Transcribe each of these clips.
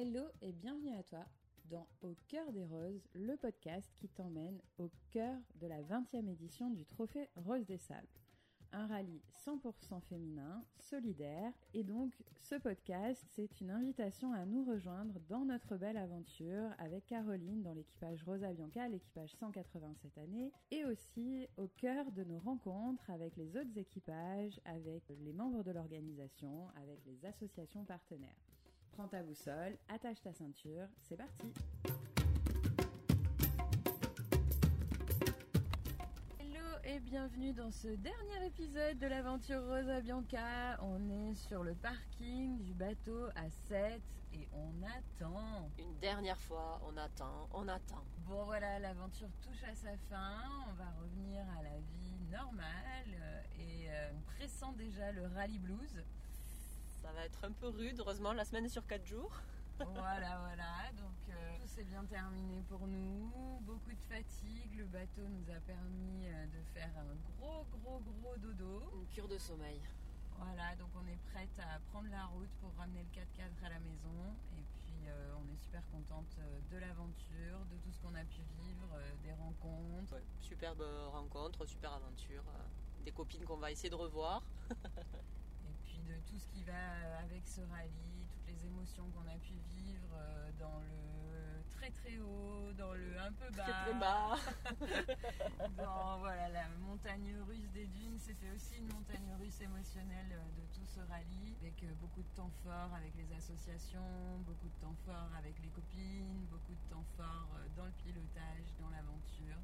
Hello et bienvenue à toi dans Au cœur des roses, le podcast qui t'emmène au cœur de la 20e édition du Trophée Rose des Sables. Un rallye 100% féminin, solidaire, et donc ce podcast, c'est une invitation à nous rejoindre dans notre belle aventure avec Caroline dans l'équipage Rosa Bianca, l'équipage 180 cette année, et aussi au cœur de nos rencontres avec les autres équipages, avec les membres de l'organisation, avec les associations partenaires. Prends ta boussole, attache ta ceinture, c'est parti Hello et bienvenue dans ce dernier épisode de l'aventure Rosa Bianca. On est sur le parking du bateau à 7 et on attend. Une dernière fois, on attend, on attend. Bon voilà, l'aventure touche à sa fin, on va revenir à la vie normale euh, et euh, on pressent déjà le rallye blues. Ça va être un peu rude, heureusement, la semaine est sur 4 jours. voilà, voilà. Donc euh, tout s'est bien terminé pour nous. Beaucoup de fatigue. Le bateau nous a permis euh, de faire un gros, gros, gros dodo. Une cure de sommeil. Voilà, donc on est prête à prendre la route pour ramener le 4x4 à la maison. Et puis euh, on est super contente de l'aventure, de tout ce qu'on a pu vivre, euh, des rencontres. Ouais, superbe rencontre, super aventure. euh, Des copines qu'on va essayer de revoir. Et puis de tout ce qui va avec ce rallye, toutes les émotions qu'on a pu vivre euh, dans le très très haut, dans le un peu bas. Très très bas. Dans voilà, la montagne russe des dunes, c'était aussi une montagne russe émotionnelle euh, de tout ce rallye, avec euh, beaucoup de temps forts avec les associations, beaucoup de temps forts avec les copines, beaucoup de temps forts euh, dans le pilotage, dans l'aventure.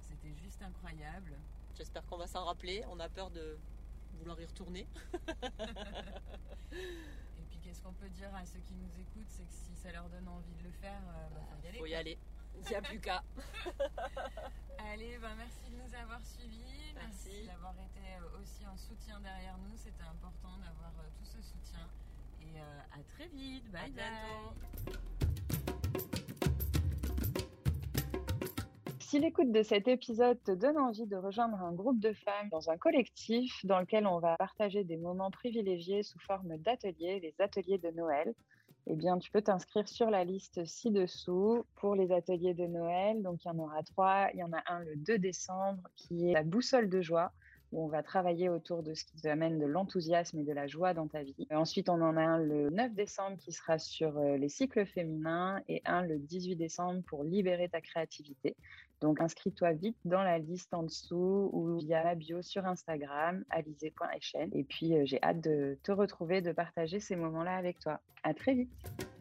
C'était juste incroyable. J'espère qu'on va s'en rappeler. On a peur de vouloir y retourner. Et puis qu'est-ce qu'on peut dire à ceux qui nous écoutent, c'est que si ça leur donne envie de le faire, euh, bah, faut y aller. Faut y aller. Il n'y a plus qu'à. Allez, bah, merci de nous avoir suivis, merci, Merci. d'avoir été euh, aussi en soutien derrière nous. C'était important d'avoir euh, tout ce soutien. Et euh, à très vite. Bye À bye. bientôt. Si l'écoute de cet épisode te donne envie de rejoindre un groupe de femmes dans un collectif dans lequel on va partager des moments privilégiés sous forme d'ateliers, les ateliers de Noël, eh bien, tu peux t'inscrire sur la liste ci-dessous pour les ateliers de Noël. Donc, il y en aura trois. Il y en a un le 2 décembre qui est la boussole de joie où on va travailler autour de ce qui t'amène de l'enthousiasme et de la joie dans ta vie. Et ensuite, on en a un le 9 décembre qui sera sur euh, les cycles féminins et un le 18 décembre pour libérer ta créativité. Donc, inscris-toi vite dans la liste en dessous ou via la bio sur Instagram, alizé.hn. Et puis, euh, j'ai hâte de te retrouver, de partager ces moments-là avec toi. À très vite.